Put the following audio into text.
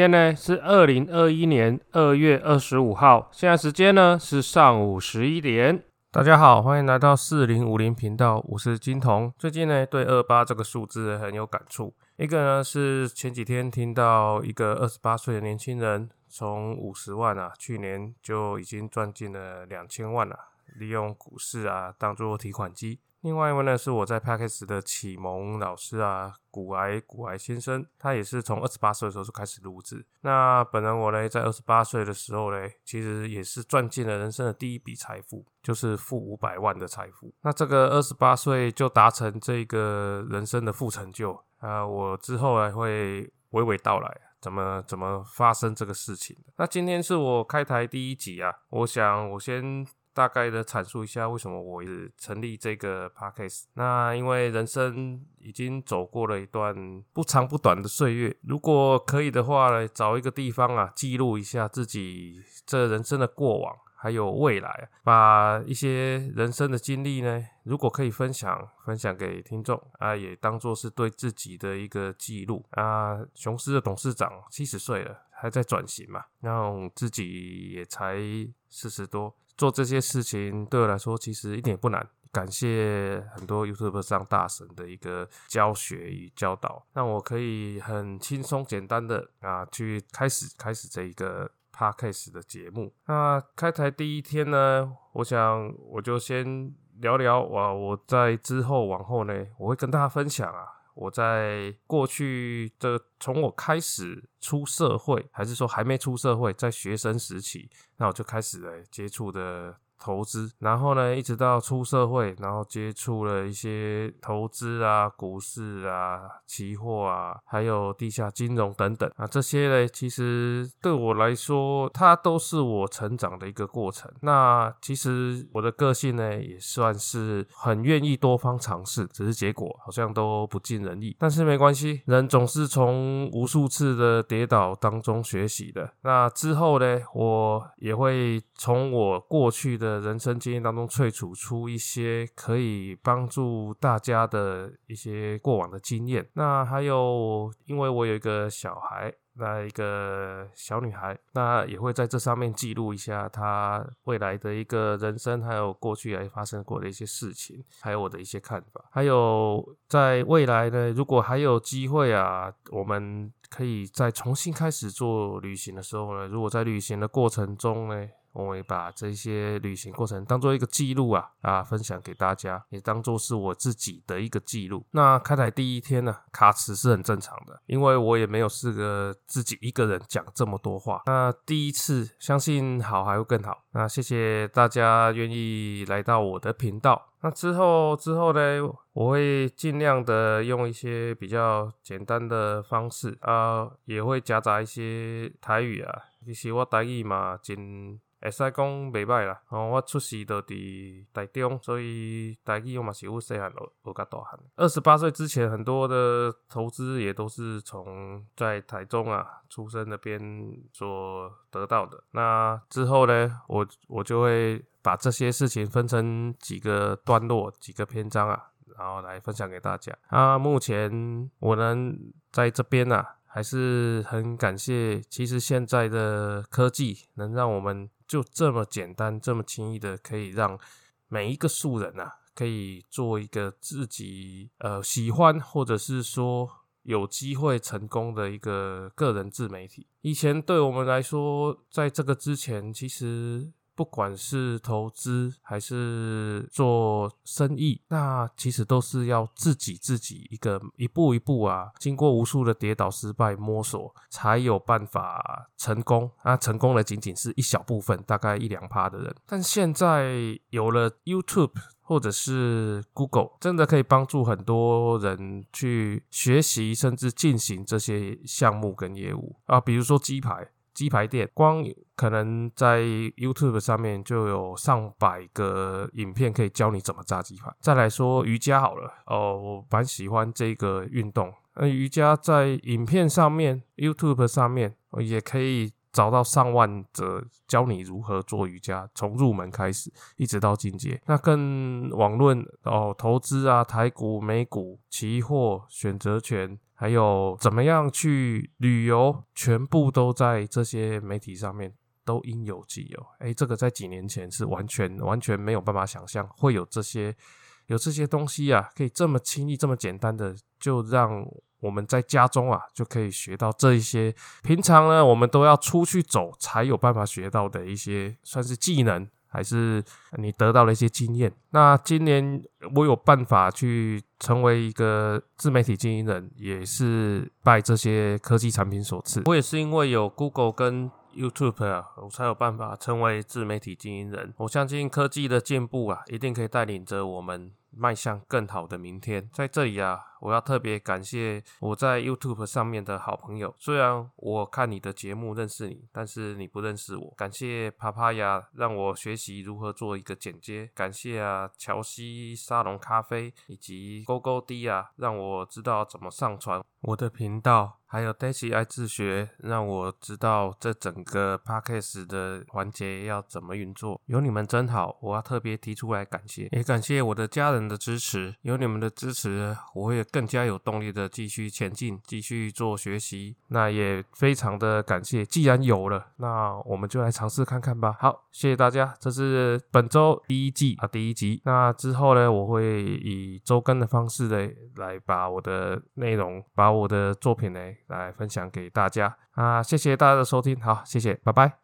今天呢是二零二一年二月二十五号，现在时间呢是上午十一点。大家好，欢迎来到四零五零频道，我是金童。最近呢对二八这个数字很有感触，一个呢是前几天听到一个二十八岁的年轻人从五十万啊，去年就已经赚进了两千万了，利用股市啊当做提款机。另外一位呢，是我在 p a c k e 的启蒙老师啊，古癌古癌先生，他也是从二十八岁的时候就开始录制。那本人我呢，在二十八岁的时候呢，其实也是赚进了人生的第一笔财富，就是负五百万的财富。那这个二十八岁就达成这个人生的副成就啊，我之后还会娓娓道来，怎么怎么发生这个事情。那今天是我开台第一集啊，我想我先。大概的阐述一下为什么我成立这个 podcast。那因为人生已经走过了一段不长不短的岁月，如果可以的话呢，找一个地方啊，记录一下自己这人生的过往还有未来，把一些人生的经历呢，如果可以分享分享给听众啊，也当做是对自己的一个记录啊。雄狮的董事长七十岁了，还在转型嘛，然后自己也才四十多。做这些事情对我来说其实一点不难，感谢很多 YouTube 上大神的一个教学与教导，让我可以很轻松简单的啊去开始开始这一个 Podcast 的节目。那开台第一天呢，我想我就先聊聊哇，我在之后往后呢，我会跟大家分享啊。我在过去的从我开始出社会，还是说还没出社会，在学生时期，那我就开始了接触的。投资，然后呢，一直到出社会，然后接触了一些投资啊、股市啊、期货啊，还有地下金融等等啊，这些呢，其实对我来说，它都是我成长的一个过程。那其实我的个性呢，也算是很愿意多方尝试，只是结果好像都不尽人意。但是没关系，人总是从无数次的跌倒当中学习的。那之后呢，我也会从我过去的。的人生经验当中萃取出一些可以帮助大家的一些过往的经验。那还有，因为我有一个小孩，那一个小女孩，那也会在这上面记录一下她未来的一个人生，还有过去还发生过的一些事情，还有我的一些看法。还有在未来呢，如果还有机会啊，我们可以再重新开始做旅行的时候呢，如果在旅行的过程中呢。我会把这些旅行过程当做一个记录啊啊，分享给大家，也当做是我自己的一个记录。那开台第一天呢，卡词是很正常的，因为我也没有试个自己一个人讲这么多话。那第一次，相信好还会更好。那谢谢大家愿意来到我的频道。那之后之后呢，我会尽量的用一些比较简单的方式啊，也会夹杂一些台语啊。其实我台语嘛，真。会使讲袂歹啦，哦，我出世都伫台中，所以台语我嘛是有细汉学学甲大汉。二十八岁之前，很多的投资也都是从在台中啊出生那边所得到的。那之后呢，我我就会把这些事情分成几个段落、几个篇章啊，然后来分享给大家。啊，目前我能在这边啊，还是很感谢。其实现在的科技能让我们。就这么简单，这么轻易的，可以让每一个素人呐，可以做一个自己呃喜欢，或者是说有机会成功的一个个人自媒体。以前对我们来说，在这个之前，其实。不管是投资还是做生意，那其实都是要自己自己一个一步一步啊，经过无数的跌倒、失败、摸索，才有办法成功。那成功的仅仅是一小部分，大概一两趴的人。但现在有了 YouTube 或者是 Google，真的可以帮助很多人去学习，甚至进行这些项目跟业务啊，比如说鸡排。鸡排店，光可能在 YouTube 上面就有上百个影片可以教你怎么炸鸡排。再来说瑜伽好了，哦，我蛮喜欢这个运动。那瑜伽在影片上面，YouTube 上面也可以找到上万则教你如何做瑜伽，从入门开始一直到进阶。那跟网论哦，投资啊，台股、美股、期货、选择权。还有怎么样去旅游，全部都在这些媒体上面都应有尽有。哎，这个在几年前是完全完全没有办法想象会有这些有这些东西啊，可以这么轻易、这么简单的就让我们在家中啊就可以学到这一些平常呢我们都要出去走才有办法学到的一些算是技能。还是你得到了一些经验。那今年我有办法去成为一个自媒体经营人，也是拜这些科技产品所赐。我也是因为有 Google 跟 YouTube 啊，我才有办法成为自媒体经营人。我相信科技的进步啊，一定可以带领着我们。迈向更好的明天，在这里啊，我要特别感谢我在 YouTube 上面的好朋友。虽然我看你的节目认识你，但是你不认识我。感谢帕帕亚让我学习如何做一个剪接。感谢啊，乔西沙龙咖啡以及勾勾滴啊，让我知道怎么上传我的频道。还有 Daisy 爱自学，让我知道这整个 Podcast 的环节要怎么运作。有你们真好，我要特别提出来感谢，也感谢我的家人的支持。有你们的支持，我会更加有动力的继续前进，继续做学习。那也非常的感谢，既然有了，那我们就来尝试看看吧。好，谢谢大家，这是本周第一季啊第一集。那之后呢，我会以周更的方式呢，来把我的内容，把我的作品呢。来分享给大家啊！谢谢大家的收听，好，谢谢，拜拜。